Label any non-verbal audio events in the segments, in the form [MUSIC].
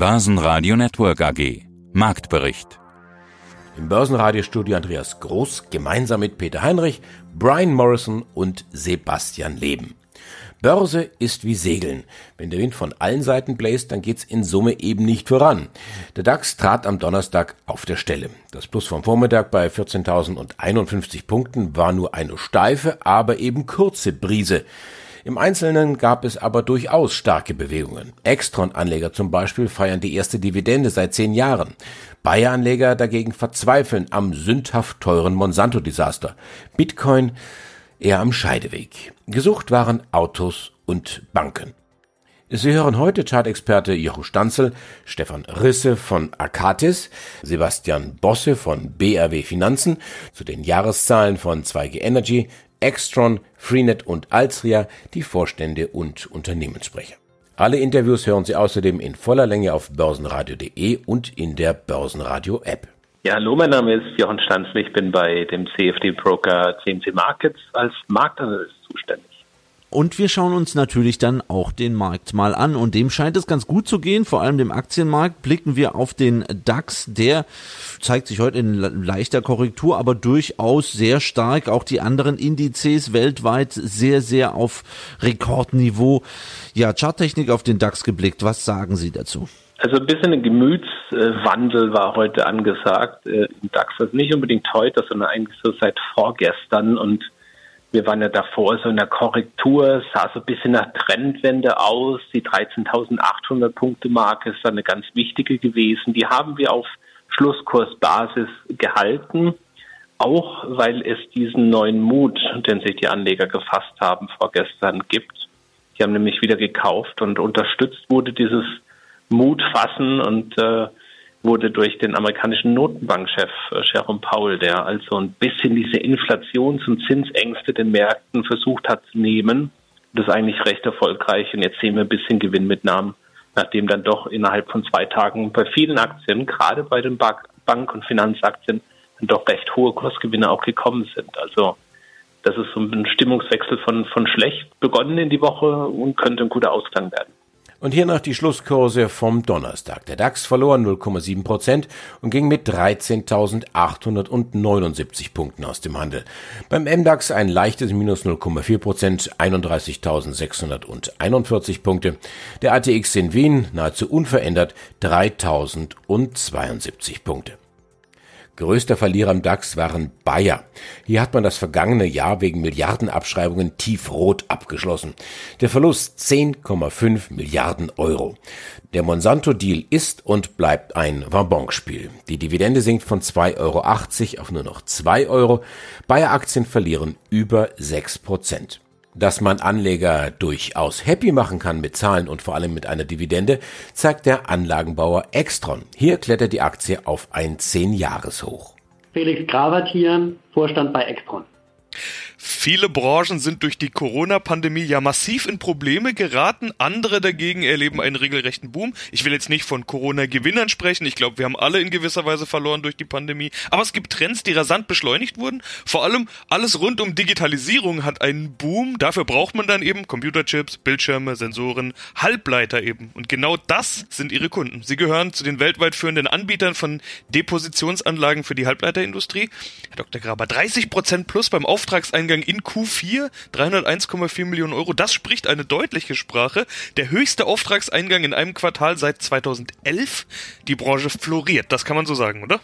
Börsenradio Network AG. Marktbericht. Im Börsenradiostudio Andreas Groß gemeinsam mit Peter Heinrich, Brian Morrison und Sebastian Leben. Börse ist wie Segeln. Wenn der Wind von allen Seiten bläst, dann geht's in Summe eben nicht voran. Der DAX trat am Donnerstag auf der Stelle. Das Plus vom Vormittag bei 14.051 Punkten war nur eine steife, aber eben kurze Brise. Im Einzelnen gab es aber durchaus starke Bewegungen. Extron-Anleger zum Beispiel feiern die erste Dividende seit zehn Jahren. Bayer-Anleger dagegen verzweifeln am sündhaft teuren Monsanto-Desaster. Bitcoin eher am Scheideweg. Gesucht waren Autos und Banken. Sie hören heute Chartexperte Jochen Stanzel, Stefan Risse von Akatis, Sebastian Bosse von BRW Finanzen zu den Jahreszahlen von 2G Energy, Extron, Freenet und Alstria die Vorstände und Unternehmenssprecher. Alle Interviews hören Sie außerdem in voller Länge auf börsenradio.de und in der Börsenradio App. Ja, hallo, mein Name ist Jochen Stanzel. Ich bin bei dem CFD Broker CMC Markets als Marktanalyst zuständig. Und wir schauen uns natürlich dann auch den Markt mal an. Und dem scheint es ganz gut zu gehen, vor allem dem Aktienmarkt. Blicken wir auf den DAX, der zeigt sich heute in leichter Korrektur, aber durchaus sehr stark. Auch die anderen Indizes weltweit sehr, sehr auf Rekordniveau. Ja, Charttechnik auf den DAX geblickt. Was sagen Sie dazu? Also ein bisschen ein Gemütswandel war heute angesagt äh, im DAX. Also nicht unbedingt heute, sondern eigentlich so seit vorgestern. Und wir waren ja davor so in der Korrektur, sah so ein bisschen nach Trendwende aus. Die 13.800 Punkte Marke ist dann eine ganz wichtige gewesen. Die haben wir auf Schlusskursbasis gehalten, auch weil es diesen neuen Mut, den sich die Anleger gefasst haben, vorgestern gibt. Die haben nämlich wieder gekauft und unterstützt wurde dieses Mut fassen und äh, wurde durch den amerikanischen Notenbankchef äh, Jerome Powell, der also ein bisschen diese Inflations- und Zinsängste den Märkten versucht hat zu nehmen. Das ist eigentlich recht erfolgreich und jetzt sehen wir ein bisschen Gewinnmitnahmen, nachdem dann doch innerhalb von zwei Tagen bei vielen Aktien, gerade bei den Bank- und Finanzaktien, dann doch recht hohe Kursgewinne auch gekommen sind. Also das ist so ein Stimmungswechsel von, von schlecht begonnen in die Woche und könnte ein guter Ausklang werden. Und hier noch die Schlusskurse vom Donnerstag. Der DAX verlor 0,7 Prozent und ging mit 13.879 Punkten aus dem Handel. Beim MDAX ein leichtes Minus 0,4 Prozent, 31.641 Punkte. Der ATX in Wien nahezu unverändert 3.072 Punkte. Größter Verlierer im DAX waren Bayer. Hier hat man das vergangene Jahr wegen Milliardenabschreibungen tiefrot abgeschlossen. Der Verlust 10,5 Milliarden Euro. Der Monsanto-Deal ist und bleibt ein Wabonspiel. Die Dividende sinkt von 2,80 Euro auf nur noch 2 Euro. Bayer-Aktien verlieren über 6 Prozent. Dass man Anleger durchaus happy machen kann mit Zahlen und vor allem mit einer Dividende, zeigt der Anlagenbauer Extron. Hier klettert die Aktie auf ein 10-Jahres-Hoch. Felix Gravert hier, Vorstand bei Extron. Viele Branchen sind durch die Corona-Pandemie ja massiv in Probleme geraten, andere dagegen erleben einen regelrechten Boom. Ich will jetzt nicht von Corona-Gewinnern sprechen, ich glaube, wir haben alle in gewisser Weise verloren durch die Pandemie, aber es gibt Trends, die rasant beschleunigt wurden. Vor allem alles rund um Digitalisierung hat einen Boom, dafür braucht man dann eben Computerchips, Bildschirme, Sensoren, Halbleiter eben. Und genau das sind ihre Kunden. Sie gehören zu den weltweit führenden Anbietern von Depositionsanlagen für die Halbleiterindustrie. Herr Dr. Graber, 30% plus beim Auftragseingang Eingang in Q4 301,4 Millionen Euro. Das spricht eine deutliche Sprache. Der höchste Auftragseingang in einem Quartal seit 2011. Die Branche floriert. Das kann man so sagen, oder?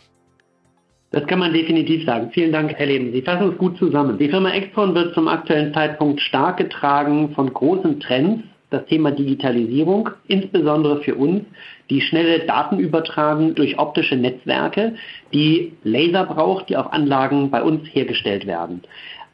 Das kann man definitiv sagen. Vielen Dank, Herr Leben. Sie fassen es gut zusammen. Die Firma Exxon wird zum aktuellen Zeitpunkt stark getragen von großen Trends. Das Thema Digitalisierung, insbesondere für uns, die schnelle Datenübertragung durch optische Netzwerke, die Laser braucht, die auf Anlagen bei uns hergestellt werden.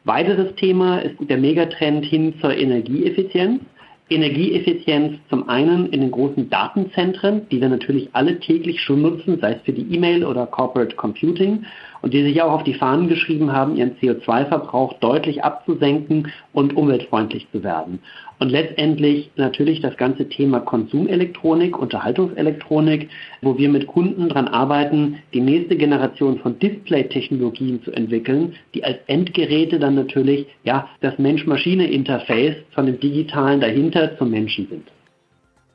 Weiteres Thema ist der Megatrend hin zur Energieeffizienz. Energieeffizienz zum einen in den großen Datenzentren, die wir natürlich alle täglich schon nutzen, sei es für die E-Mail oder Corporate Computing, und die sich auch auf die Fahnen geschrieben haben, ihren CO2-Verbrauch deutlich abzusenken und umweltfreundlich zu werden. Und letztendlich natürlich das ganze Thema Konsumelektronik, Unterhaltungselektronik, wo wir mit Kunden daran arbeiten, die nächste Generation von Display-Technologien zu entwickeln, die als Endgeräte dann natürlich ja das Mensch-Maschine-Interface von dem Digitalen dahinter zum Menschen sind.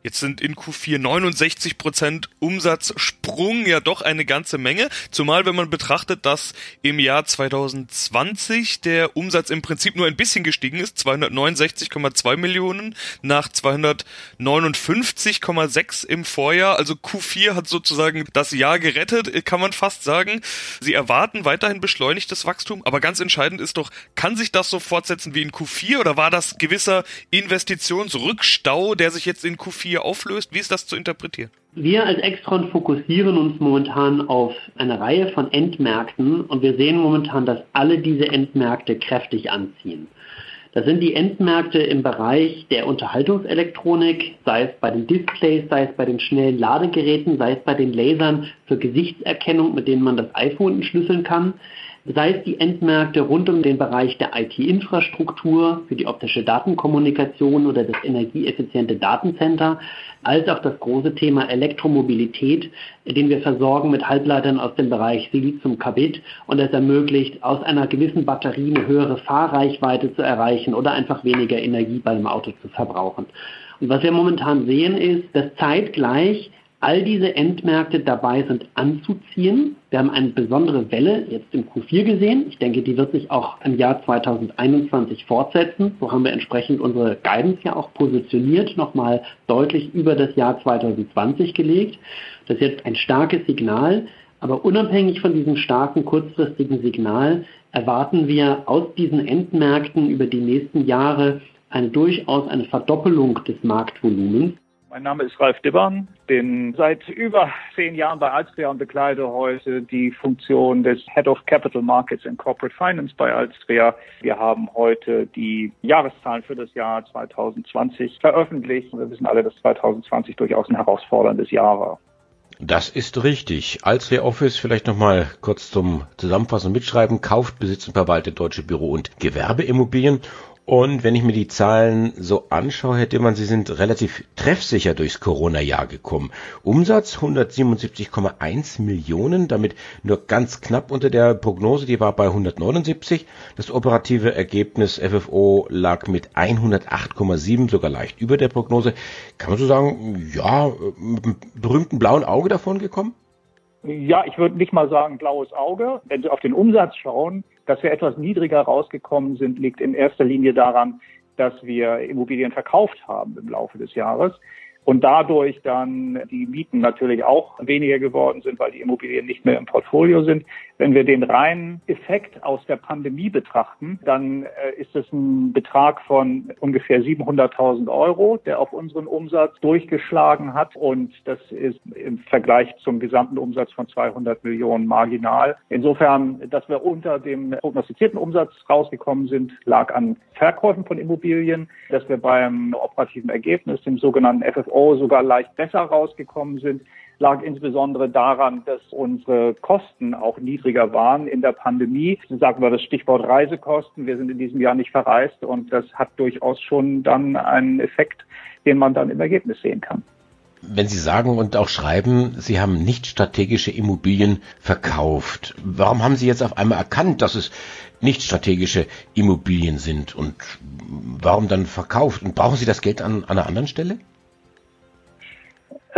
Jetzt sind in Q4 69 Prozent Umsatzsprung ja doch eine ganze Menge. Zumal wenn man betrachtet, dass im Jahr 2020 der Umsatz im Prinzip nur ein bisschen gestiegen ist. 269,2 Millionen nach 259,6 im Vorjahr. Also Q4 hat sozusagen das Jahr gerettet, kann man fast sagen. Sie erwarten weiterhin beschleunigtes Wachstum. Aber ganz entscheidend ist doch, kann sich das so fortsetzen wie in Q4 oder war das gewisser Investitionsrückstau, der sich jetzt in Q4 4 auflöst? Wie ist das zu interpretieren? Wir als Extron fokussieren uns momentan auf eine Reihe von Endmärkten und wir sehen momentan, dass alle diese Endmärkte kräftig anziehen. Das sind die Endmärkte im Bereich der Unterhaltungselektronik, sei es bei den Displays, sei es bei den schnellen Ladegeräten, sei es bei den Lasern für Gesichtserkennung, mit denen man das iPhone entschlüsseln kann sei es die Endmärkte rund um den Bereich der IT-Infrastruktur für die optische Datenkommunikation oder das energieeffiziente Datencenter, als auch das große Thema Elektromobilität, den wir versorgen mit Halbleitern aus dem Bereich Siliziumkarbid und es ermöglicht, aus einer gewissen Batterie eine höhere Fahrreichweite zu erreichen oder einfach weniger Energie beim Auto zu verbrauchen. Und was wir momentan sehen ist, dass zeitgleich all diese Endmärkte dabei sind anzuziehen. Wir haben eine besondere Welle jetzt im Q4 gesehen. Ich denke, die wird sich auch im Jahr 2021 fortsetzen. So haben wir entsprechend unsere Guidance ja auch positioniert, nochmal deutlich über das Jahr 2020 gelegt. Das ist jetzt ein starkes Signal. Aber unabhängig von diesem starken kurzfristigen Signal erwarten wir aus diesen Endmärkten über die nächsten Jahre eine durchaus eine Verdoppelung des Marktvolumens. Mein Name ist Ralf Dibbern, bin seit über zehn Jahren bei Alstria und bekleide heute die Funktion des Head of Capital Markets and Corporate Finance bei Alstria. Wir haben heute die Jahreszahlen für das Jahr 2020 veröffentlicht. Wir wissen alle, dass 2020 durchaus ein herausforderndes Jahr war. Das ist richtig. Alstria Office vielleicht nochmal kurz zum Zusammenfassen mitschreiben. Kauft, besitzt und verwaltet deutsche Büro- und Gewerbeimmobilien und wenn ich mir die Zahlen so anschaue, hätte man, sie sind relativ treffsicher durchs Corona-Jahr gekommen. Umsatz 177,1 Millionen, damit nur ganz knapp unter der Prognose, die war bei 179. Das operative Ergebnis FFO lag mit 108,7, sogar leicht über der Prognose. Kann man so sagen, ja, mit einem berühmten blauen Auge davon gekommen? Ja, ich würde nicht mal sagen blaues Auge. Wenn Sie auf den Umsatz schauen, dass wir etwas niedriger rausgekommen sind, liegt in erster Linie daran, dass wir Immobilien verkauft haben im Laufe des Jahres und dadurch dann die Mieten natürlich auch weniger geworden sind, weil die Immobilien nicht mehr im Portfolio sind. Wenn wir den reinen Effekt aus der Pandemie betrachten, dann äh, ist es ein Betrag von ungefähr 700.000 Euro, der auf unseren Umsatz durchgeschlagen hat. Und das ist im Vergleich zum gesamten Umsatz von 200 Millionen marginal. Insofern, dass wir unter dem prognostizierten Umsatz rausgekommen sind, lag an Verkäufen von Immobilien, dass wir beim operativen Ergebnis, dem sogenannten FFO, sogar leicht besser rausgekommen sind lag insbesondere daran, dass unsere Kosten auch niedriger waren in der Pandemie. Sagen wir das Stichwort Reisekosten. Wir sind in diesem Jahr nicht verreist und das hat durchaus schon dann einen Effekt, den man dann im Ergebnis sehen kann. Wenn Sie sagen und auch schreiben, Sie haben nicht strategische Immobilien verkauft, warum haben Sie jetzt auf einmal erkannt, dass es nicht strategische Immobilien sind und warum dann verkauft? Und brauchen Sie das Geld an, an einer anderen Stelle?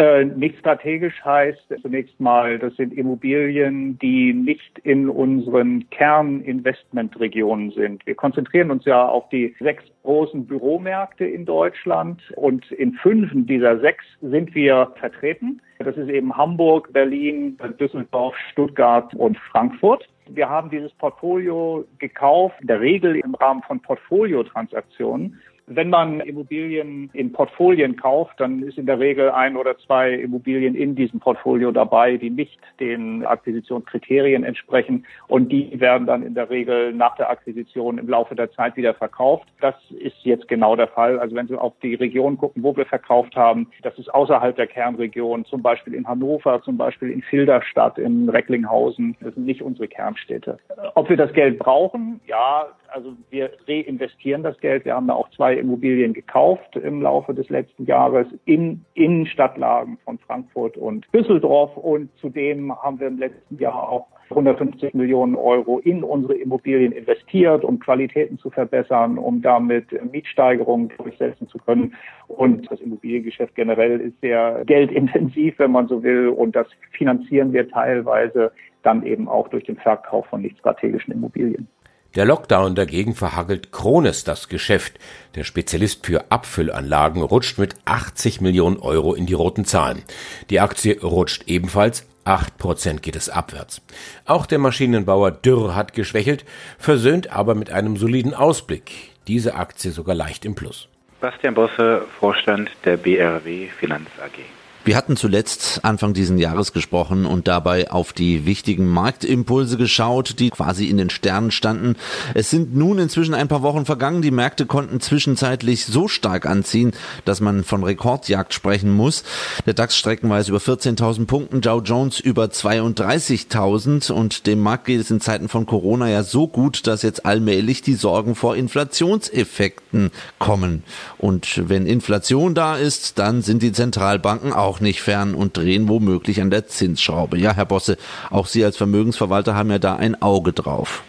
Äh, nicht strategisch heißt zunächst mal, das sind Immobilien, die nicht in unseren Kerninvestmentregionen sind. Wir konzentrieren uns ja auf die sechs großen Büromärkte in Deutschland und in fünf dieser sechs sind wir vertreten. Das ist eben Hamburg, Berlin, Düsseldorf, Stuttgart und Frankfurt. Wir haben dieses Portfolio gekauft, in der Regel im Rahmen von Portfoliotransaktionen wenn man Immobilien in Portfolien kauft, dann ist in der Regel ein oder zwei Immobilien in diesem Portfolio dabei, die nicht den Akquisitionskriterien entsprechen und die werden dann in der Regel nach der Akquisition im Laufe der Zeit wieder verkauft. Das ist jetzt genau der Fall. Also wenn Sie auf die Region gucken, wo wir verkauft haben, das ist außerhalb der Kernregion, zum Beispiel in Hannover, zum Beispiel in Filderstadt, in Recklinghausen. Das sind nicht unsere Kernstädte. Ob wir das Geld brauchen? Ja, also wir reinvestieren das Geld. Wir haben da auch zwei Immobilien gekauft im Laufe des letzten Jahres in Innenstadtlagen von Frankfurt und Düsseldorf. Und zudem haben wir im letzten Jahr auch 150 Millionen Euro in unsere Immobilien investiert, um Qualitäten zu verbessern, um damit Mietsteigerungen durchsetzen zu können. Und das Immobiliengeschäft generell ist sehr geldintensiv, wenn man so will. Und das finanzieren wir teilweise dann eben auch durch den Verkauf von nicht strategischen Immobilien. Der Lockdown dagegen verhagelt Krones das Geschäft. Der Spezialist für Abfüllanlagen rutscht mit 80 Millionen Euro in die roten Zahlen. Die Aktie rutscht ebenfalls 8% geht es abwärts. Auch der Maschinenbauer Dürr hat geschwächelt, versöhnt aber mit einem soliden Ausblick. Diese Aktie sogar leicht im Plus. Bastian Bosse, Vorstand der BRW Finanz AG. Wir hatten zuletzt Anfang diesen Jahres gesprochen und dabei auf die wichtigen Marktimpulse geschaut, die quasi in den Sternen standen. Es sind nun inzwischen ein paar Wochen vergangen. Die Märkte konnten zwischenzeitlich so stark anziehen, dass man von Rekordjagd sprechen muss. Der DAX streckenweise über 14.000 Punkten, Dow Jones über 32.000 und dem Markt geht es in Zeiten von Corona ja so gut, dass jetzt allmählich die Sorgen vor Inflationseffekten kommen. Und wenn Inflation da ist, dann sind die Zentralbanken auch auch nicht fern und drehen womöglich an der Zinsschraube. Ja, Herr Bosse, auch Sie als Vermögensverwalter haben ja da ein Auge drauf.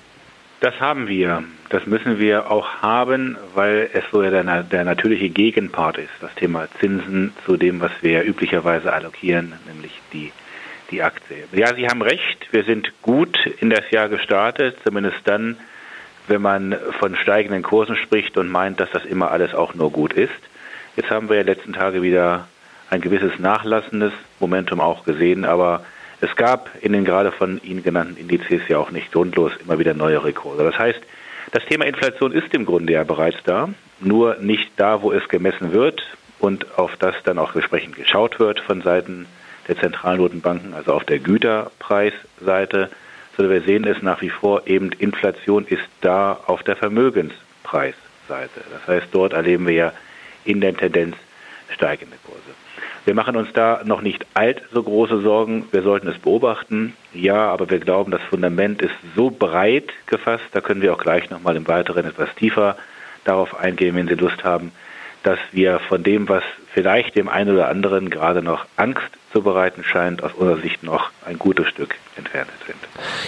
Das haben wir. Das müssen wir auch haben, weil es so der, der natürliche Gegenpart ist, das Thema Zinsen zu dem, was wir üblicherweise allokieren, nämlich die, die Aktie. Ja, Sie haben recht, wir sind gut in das Jahr gestartet, zumindest dann, wenn man von steigenden Kursen spricht und meint, dass das immer alles auch nur gut ist. Jetzt haben wir ja letzten Tage wieder ein gewisses nachlassendes Momentum auch gesehen, aber es gab in den gerade von Ihnen genannten Indizes ja auch nicht grundlos immer wieder neue Rekorde. Das heißt, das Thema Inflation ist im Grunde ja bereits da, nur nicht da, wo es gemessen wird und auf das dann auch entsprechend geschaut wird von Seiten der Zentralnotenbanken, also auf der Güterpreisseite, sondern wir sehen es nach wie vor eben, Inflation ist da auf der Vermögenspreisseite. Das heißt, dort erleben wir ja in der Tendenz steigende Kurse. Wir machen uns da noch nicht so große Sorgen. Wir sollten es beobachten. Ja, aber wir glauben, das Fundament ist so breit gefasst. Da können wir auch gleich nochmal im Weiteren etwas tiefer darauf eingehen, wenn Sie Lust haben, dass wir von dem, was vielleicht dem einen oder anderen gerade noch Angst zu bereiten scheint, aus unserer Sicht noch ein gutes Stück entfernt sind.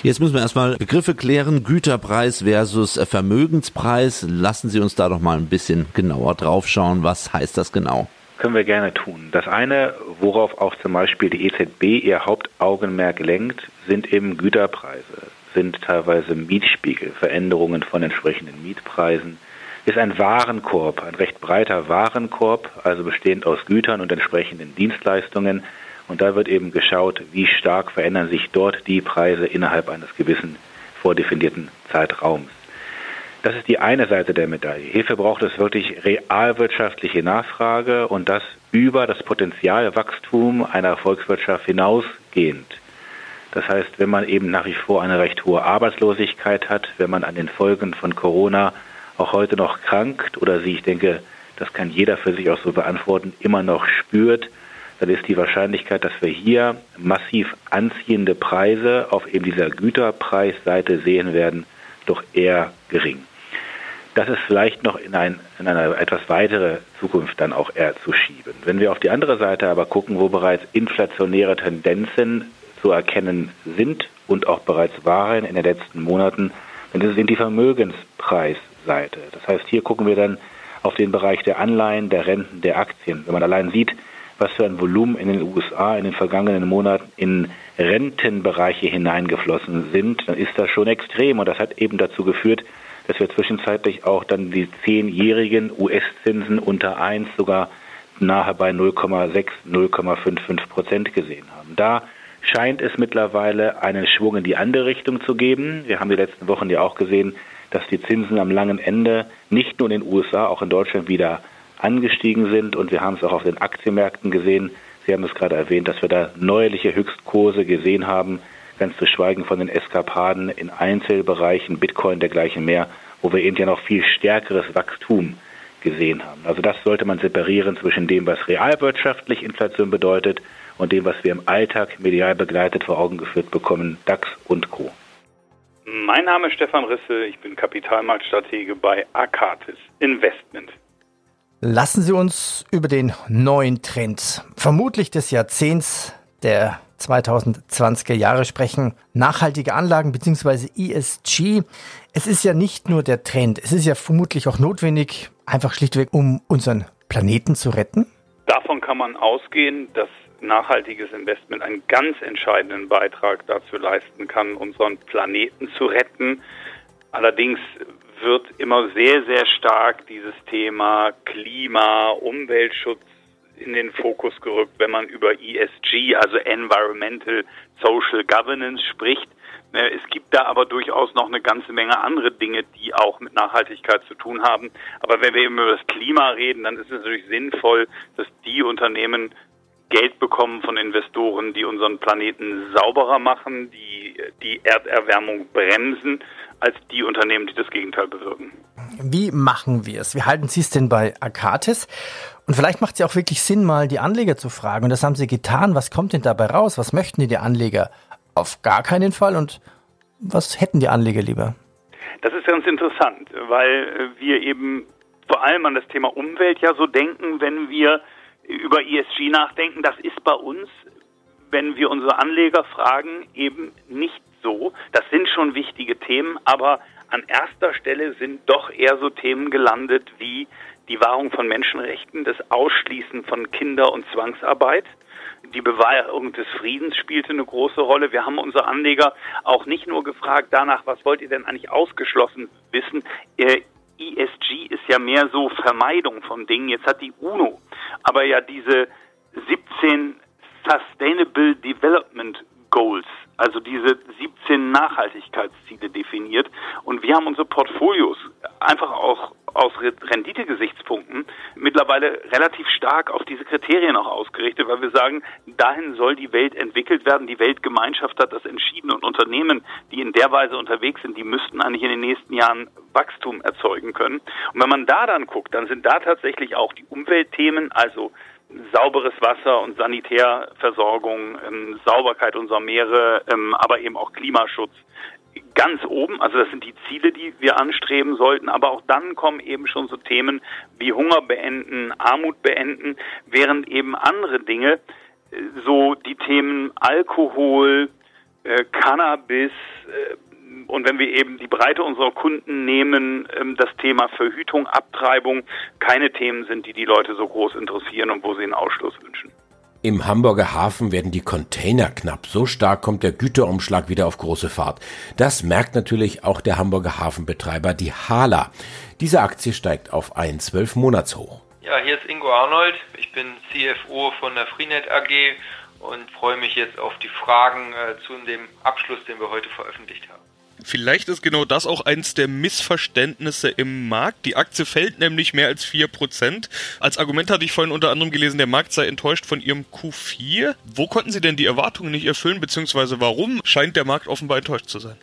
Jetzt müssen wir erstmal Begriffe klären. Güterpreis versus Vermögenspreis. Lassen Sie uns da doch mal ein bisschen genauer drauf schauen. Was heißt das genau? Können wir gerne tun. Das eine, worauf auch zum Beispiel die EZB ihr Hauptaugenmerk lenkt, sind eben Güterpreise, sind teilweise Mietspiegel, Veränderungen von entsprechenden Mietpreisen, ist ein Warenkorb, ein recht breiter Warenkorb, also bestehend aus Gütern und entsprechenden Dienstleistungen. Und da wird eben geschaut, wie stark verändern sich dort die Preise innerhalb eines gewissen vordefinierten Zeitraums. Das ist die eine Seite der Medaille. Hierfür braucht es wirklich realwirtschaftliche Nachfrage und das über das Potenzialwachstum einer Volkswirtschaft hinausgehend. Das heißt, wenn man eben nach wie vor eine recht hohe Arbeitslosigkeit hat, wenn man an den Folgen von Corona auch heute noch krankt oder sie, ich denke, das kann jeder für sich auch so beantworten, immer noch spürt, dann ist die Wahrscheinlichkeit, dass wir hier massiv anziehende Preise auf eben dieser Güterpreisseite sehen werden, doch eher gering das ist vielleicht noch in, ein, in eine etwas weitere Zukunft dann auch eher zu schieben. Wenn wir auf die andere Seite aber gucken, wo bereits inflationäre Tendenzen zu erkennen sind und auch bereits waren in den letzten Monaten, dann ist es in die Vermögenspreisseite. Das heißt, hier gucken wir dann auf den Bereich der Anleihen, der Renten, der Aktien. Wenn man allein sieht, was für ein Volumen in den USA in den vergangenen Monaten in Rentenbereiche hineingeflossen sind, dann ist das schon extrem. Und das hat eben dazu geführt, dass wir zwischenzeitlich auch dann die zehnjährigen US-Zinsen unter 1 sogar nahe bei 0,6, 0,55 Prozent gesehen haben. Da scheint es mittlerweile einen Schwung in die andere Richtung zu geben. Wir haben die letzten Wochen ja auch gesehen, dass die Zinsen am langen Ende nicht nur in den USA, auch in Deutschland wieder angestiegen sind und wir haben es auch auf den Aktienmärkten gesehen. Sie haben es gerade erwähnt, dass wir da neuerliche Höchstkurse gesehen haben ganz zu schweigen von den Eskapaden in Einzelbereichen, Bitcoin dergleichen mehr, wo wir eben ja noch viel stärkeres Wachstum gesehen haben. Also das sollte man separieren zwischen dem, was realwirtschaftlich Inflation bedeutet und dem, was wir im Alltag medial begleitet vor Augen geführt bekommen, DAX und Co. Mein Name ist Stefan Risse, ich bin Kapitalmarktstratege bei Akatis Investment. Lassen Sie uns über den neuen Trend, vermutlich des Jahrzehnts der 2020er Jahre sprechen. Nachhaltige Anlagen bzw. ESG. Es ist ja nicht nur der Trend, es ist ja vermutlich auch notwendig, einfach schlichtweg, um unseren Planeten zu retten. Davon kann man ausgehen, dass nachhaltiges Investment einen ganz entscheidenden Beitrag dazu leisten kann, unseren Planeten zu retten. Allerdings wird immer sehr, sehr stark dieses Thema Klima, Umweltschutz in den Fokus gerückt, wenn man über ESG, also Environmental Social Governance spricht. Ne, es gibt da aber durchaus noch eine ganze Menge andere Dinge, die auch mit Nachhaltigkeit zu tun haben. Aber wenn wir eben über das Klima reden, dann ist es natürlich sinnvoll, dass die Unternehmen Geld bekommen von Investoren, die unseren Planeten sauberer machen, die die Erderwärmung bremsen, als die Unternehmen, die das Gegenteil bewirken. Wie machen wir es? Wie halten Sie es denn bei Akatis? Und vielleicht macht es ja auch wirklich Sinn, mal die Anleger zu fragen. Und das haben Sie getan. Was kommt denn dabei raus? Was möchten die, Anleger? Auf gar keinen Fall. Und was hätten die Anleger lieber? Das ist ganz interessant, weil wir eben vor allem an das Thema Umwelt ja so denken, wenn wir über ESG nachdenken. Das ist bei uns, wenn wir unsere Anleger fragen, eben nicht so. Das sind schon wichtige Themen, aber an erster Stelle sind doch eher so Themen gelandet wie die Wahrung von Menschenrechten, das Ausschließen von Kinder- und Zwangsarbeit. Die Bewahrung des Friedens spielte eine große Rolle. Wir haben unsere Anleger auch nicht nur gefragt danach, was wollt ihr denn eigentlich ausgeschlossen wissen? Äh, ESG ist ja mehr so Vermeidung von Dingen. Jetzt hat die UNO aber ja diese 17 Sustainable Development Goals, also diese 17 Nachhaltigkeitsziele definiert. Und wir haben unsere Portfolios einfach auch aus Renditegesichtspunkten mittlerweile relativ stark auf diese Kriterien auch ausgerichtet, weil wir sagen, dahin soll die Welt entwickelt werden. Die Weltgemeinschaft hat das entschieden und Unternehmen, die in der Weise unterwegs sind, die müssten eigentlich in den nächsten Jahren Wachstum erzeugen können. Und wenn man da dann guckt, dann sind da tatsächlich auch die Umweltthemen, also sauberes Wasser und Sanitärversorgung, ähm, Sauberkeit unserer Meere, ähm, aber eben auch Klimaschutz ganz oben. Also das sind die Ziele, die wir anstreben sollten. Aber auch dann kommen eben schon so Themen wie Hunger beenden, Armut beenden, während eben andere Dinge, äh, so die Themen Alkohol, äh, Cannabis, äh, und wenn wir eben die Breite unserer Kunden nehmen, ähm, das Thema Verhütung, Abtreibung keine Themen sind, die die Leute so groß interessieren und wo sie einen Ausschluss wünschen. Im Hamburger Hafen werden die Container knapp. So stark kommt der Güterumschlag wieder auf große Fahrt. Das merkt natürlich auch der Hamburger Hafenbetreiber, die Hala. Diese Aktie steigt auf ein 12-Monats-Hoch. Ja, hier ist Ingo Arnold. Ich bin CFO von der Freenet AG und freue mich jetzt auf die Fragen äh, zu dem Abschluss, den wir heute veröffentlicht haben. Vielleicht ist genau das auch eins der Missverständnisse im Markt. Die Aktie fällt nämlich mehr als 4%. Als Argument hatte ich vorhin unter anderem gelesen, der Markt sei enttäuscht von ihrem Q4. Wo konnten Sie denn die Erwartungen nicht erfüllen, beziehungsweise warum scheint der Markt offenbar enttäuscht zu sein?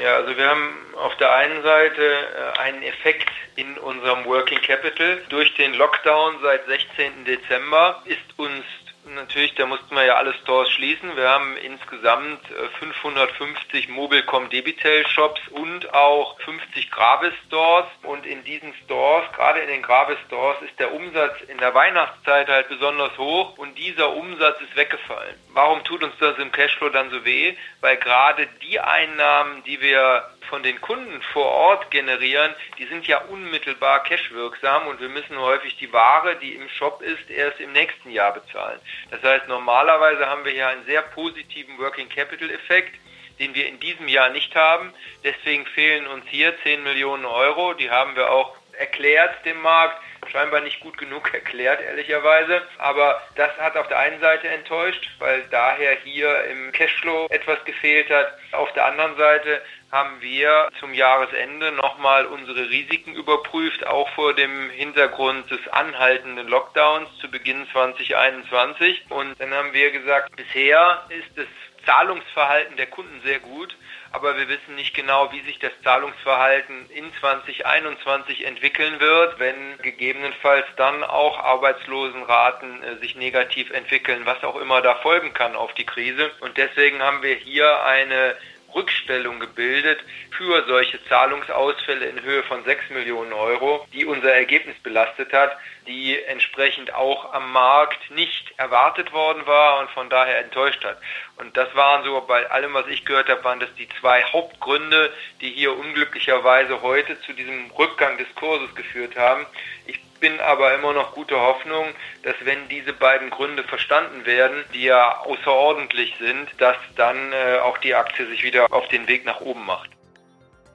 Ja, also wir haben auf der einen Seite äh, einen Effekt in unserem Working Capital. Durch den Lockdown seit 16. Dezember ist uns Natürlich, da mussten wir ja alle Stores schließen. Wir haben insgesamt 550 äh, Mobilcom Debitel Shops und auch 50 Gravis Stores. Und in diesen Stores, gerade in den Gravis Stores, ist der Umsatz in der Weihnachtszeit halt besonders hoch und dieser Umsatz ist weggefallen. Warum tut uns das im Cashflow dann so weh? Weil gerade die Einnahmen, die wir von den Kunden vor Ort generieren, die sind ja unmittelbar cashwirksam und wir müssen häufig die Ware, die im Shop ist, erst im nächsten Jahr bezahlen. Das heißt, normalerweise haben wir hier einen sehr positiven Working Capital Effekt, den wir in diesem Jahr nicht haben. Deswegen fehlen uns hier 10 Millionen Euro. Die haben wir auch erklärt dem Markt scheinbar nicht gut genug [LAUGHS] erklärt, ehrlicherweise. Aber das hat auf der einen Seite enttäuscht, weil daher hier im Cashflow etwas gefehlt hat. Auf der anderen Seite haben wir zum Jahresende nochmal unsere Risiken überprüft, auch vor dem Hintergrund des anhaltenden Lockdowns zu Beginn 2021. Und dann haben wir gesagt, bisher ist das Zahlungsverhalten der Kunden sehr gut aber wir wissen nicht genau, wie sich das Zahlungsverhalten in 2021 entwickeln wird, wenn gegebenenfalls dann auch Arbeitslosenraten äh, sich negativ entwickeln, was auch immer da folgen kann auf die Krise. Und deswegen haben wir hier eine Rückstellung gebildet für solche Zahlungsausfälle in Höhe von 6 Millionen Euro, die unser Ergebnis belastet hat, die entsprechend auch am Markt nicht erwartet worden war und von daher enttäuscht hat. Und das waren so bei allem, was ich gehört habe, waren das die zwei Hauptgründe, die hier unglücklicherweise heute zu diesem Rückgang des Kurses geführt haben. Ich bin aber immer noch guter Hoffnung, dass wenn diese beiden Gründe verstanden werden, die ja außerordentlich sind, dass dann äh, auch die Aktie sich wieder auf den Weg nach oben macht.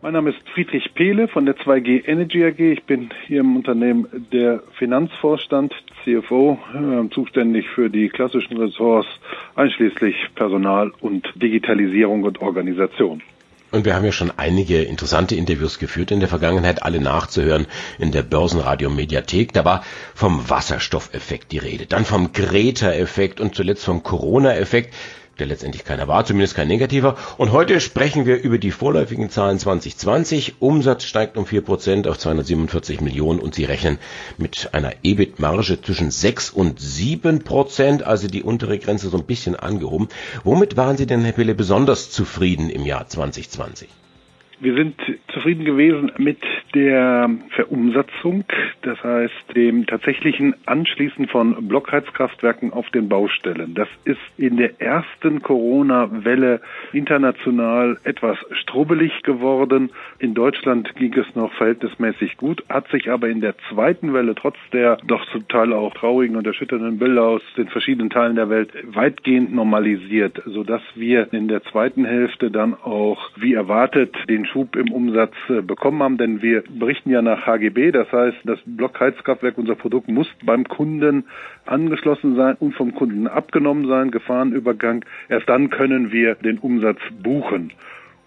Mein Name ist Friedrich Pehle von der 2G Energy AG. Ich bin hier im Unternehmen der Finanzvorstand, CFO, äh, zuständig für die klassischen Ressorts, einschließlich Personal und Digitalisierung und Organisation. Und wir haben ja schon einige interessante Interviews geführt in der Vergangenheit, alle nachzuhören in der Börsenradio Mediathek. Da war vom Wasserstoffeffekt die Rede, dann vom Greta-Effekt und zuletzt vom Corona-Effekt der letztendlich keiner war, zumindest kein negativer. Und heute sprechen wir über die vorläufigen Zahlen 2020. Umsatz steigt um 4% auf 247 Millionen und sie rechnen mit einer EBIT-Marge zwischen 6 und 7%, also die untere Grenze so ein bisschen angehoben. Womit waren Sie denn, Herr Pille, besonders zufrieden im Jahr 2020? Wir sind zufrieden gewesen mit der Verumsatzung, das heißt dem tatsächlichen Anschließen von Blockheizkraftwerken auf den Baustellen. Das ist in der ersten Corona-Welle international etwas strubbelig geworden. In Deutschland ging es noch verhältnismäßig gut, hat sich aber in der zweiten Welle trotz der doch zum Teil auch traurigen und erschütternden Bilder aus den verschiedenen Teilen der Welt weitgehend normalisiert, sodass wir in der zweiten Hälfte dann auch wie erwartet den Schub im Umsatz äh, bekommen haben, denn wir berichten ja nach HGB, das heißt, das Blockheizkraftwerk, unser Produkt muss beim Kunden angeschlossen sein und vom Kunden abgenommen sein, Gefahrenübergang. Erst dann können wir den Umsatz buchen.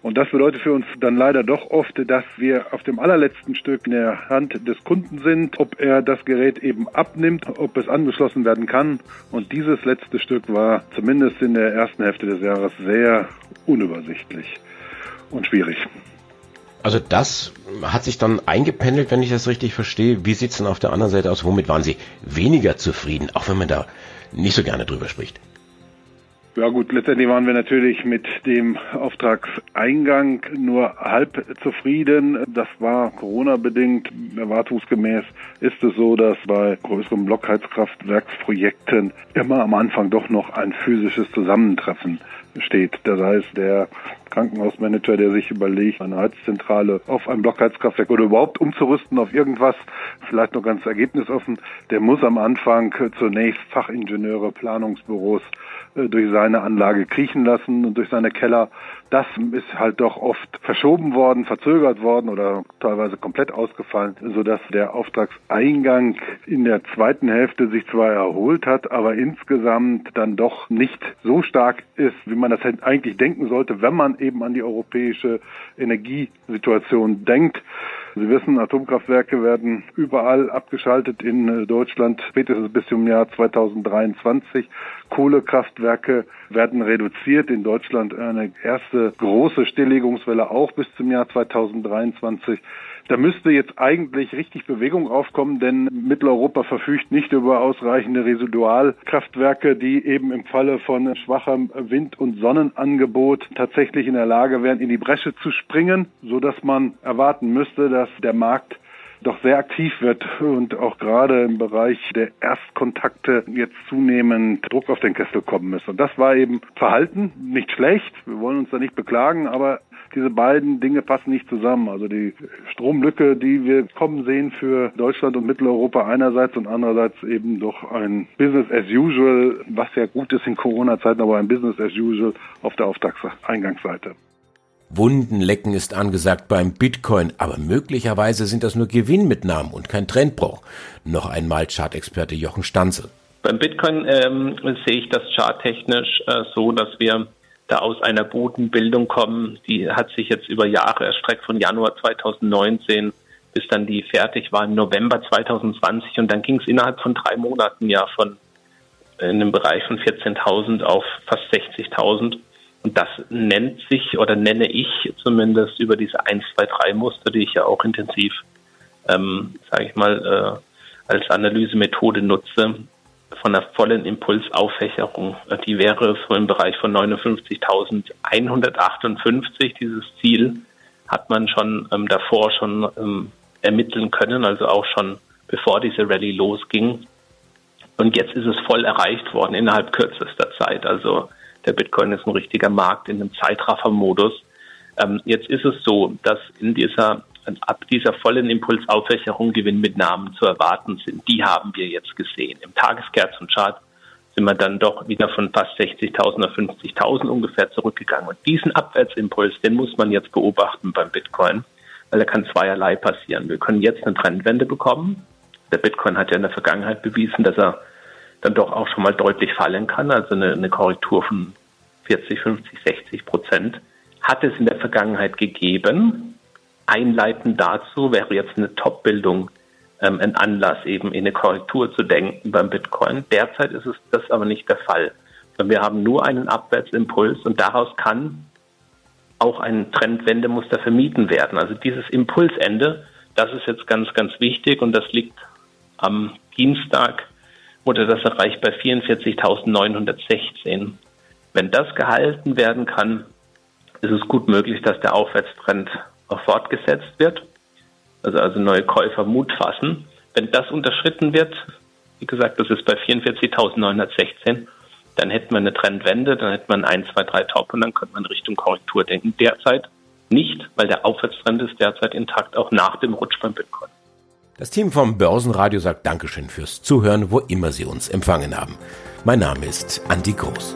Und das bedeutet für uns dann leider doch oft, dass wir auf dem allerletzten Stück in der Hand des Kunden sind, ob er das Gerät eben abnimmt, ob es angeschlossen werden kann. Und dieses letzte Stück war zumindest in der ersten Hälfte des Jahres sehr unübersichtlich und schwierig. Also das hat sich dann eingependelt, wenn ich das richtig verstehe. Wie sieht es denn auf der anderen Seite aus? Womit waren Sie weniger zufrieden, auch wenn man da nicht so gerne drüber spricht? Ja gut, letztendlich waren wir natürlich mit dem Auftragseingang nur halb zufrieden. Das war Corona-bedingt. Erwartungsgemäß ist es so, dass bei größeren Blockheizkraftwerksprojekten immer am Anfang doch noch ein physisches Zusammentreffen steht. Das heißt, der Krankenhausmanager, der sich überlegt, eine Heizzentrale auf ein Blockheizkraftwerk oder überhaupt umzurüsten auf irgendwas, vielleicht noch ganz ergebnisoffen, der muss am Anfang zunächst Fachingenieure, Planungsbüros äh, durch seine Anlage kriechen lassen und durch seine Keller. Das ist halt doch oft verschoben worden, verzögert worden oder teilweise komplett ausgefallen, sodass der Auftragseingang in der zweiten Hälfte sich zwar erholt hat, aber insgesamt dann doch nicht so stark ist, wie man das eigentlich denken sollte, wenn man an die europäische Energiesituation denkt. Sie wissen, Atomkraftwerke werden überall abgeschaltet in äh, Deutschland, spätestens bis zum Jahr 2023. Kohlekraftwerke werden reduziert. In Deutschland eine erste große Stilllegungswelle auch bis zum Jahr 2023. Da müsste jetzt eigentlich richtig Bewegung aufkommen, denn Mitteleuropa verfügt nicht über ausreichende Residualkraftwerke, die eben im Falle von schwachem Wind- und Sonnenangebot tatsächlich in der Lage wären, in die Bresche zu springen, so dass man erwarten müsste, dass der Markt doch sehr aktiv wird und auch gerade im Bereich der Erstkontakte jetzt zunehmend Druck auf den Kessel kommen muss. Und das war eben Verhalten, nicht schlecht, wir wollen uns da nicht beklagen, aber diese beiden Dinge passen nicht zusammen. Also die Stromlücke, die wir kommen sehen für Deutschland und Mitteleuropa einerseits und andererseits eben doch ein Business as usual, was ja gut ist in Corona-Zeiten, aber ein Business as usual auf der Auftragseingangsseite. Wundenlecken ist angesagt beim Bitcoin, aber möglicherweise sind das nur Gewinnmitnahmen und kein Trendbruch. Noch einmal Chartexperte Jochen Stanzel. Beim Bitcoin ähm, sehe ich das charttechnisch äh, so, dass wir da aus einer Bodenbildung kommen. Die hat sich jetzt über Jahre erstreckt von Januar 2019 bis dann die fertig war im November 2020 und dann ging es innerhalb von drei Monaten ja von in einem Bereich von 14.000 auf fast 60.000 und das nennt sich oder nenne ich zumindest über diese 1, 2, 3 Muster, die ich ja auch intensiv, ähm, sage ich mal, äh, als Analysemethode nutze, von einer vollen Impulsaufwächerung. Die wäre so im Bereich von 59.158. Dieses Ziel hat man schon ähm, davor schon ähm, ermitteln können, also auch schon bevor diese Rallye losging. Und jetzt ist es voll erreicht worden innerhalb kürzester Zeit. Also der Bitcoin ist ein richtiger Markt in einem Zeitraffermodus. Ähm, jetzt ist es so, dass in dieser ab dieser vollen Impulsaufwächerung Gewinnmitnahmen zu erwarten sind. Die haben wir jetzt gesehen. Im Tageskerzenchart sind wir dann doch wieder von fast 60.000 auf 50.000 ungefähr zurückgegangen. Und diesen Abwärtsimpuls, den muss man jetzt beobachten beim Bitcoin, weil da kann zweierlei passieren. Wir können jetzt eine Trendwende bekommen. Der Bitcoin hat ja in der Vergangenheit bewiesen, dass er dann doch auch schon mal deutlich fallen kann, also eine, eine Korrektur von 40, 50, 60 Prozent hat es in der Vergangenheit gegeben. Einleitend dazu wäre jetzt eine Top-Bildung ähm, ein Anlass, eben in eine Korrektur zu denken beim Bitcoin. Derzeit ist es das aber nicht der Fall. Wir haben nur einen Abwärtsimpuls und daraus kann auch ein Trendwendemuster vermieden werden. Also dieses Impulsende, das ist jetzt ganz, ganz wichtig und das liegt am Dienstag wurde das erreicht bei 44.916. Wenn das gehalten werden kann, ist es gut möglich, dass der Aufwärtstrend auch fortgesetzt wird. Also, also neue Käufer Mut fassen. Wenn das unterschritten wird, wie gesagt, das ist bei 44.916, dann hätten wir eine Trendwende, dann hätte man ein, zwei, drei Top und dann könnte man Richtung Korrektur denken. Derzeit nicht, weil der Aufwärtstrend ist derzeit intakt, auch nach dem Rutsch beim Bitcoin. Das Team vom Börsenradio sagt Dankeschön fürs Zuhören, wo immer Sie uns empfangen haben. Mein Name ist Andi Groß.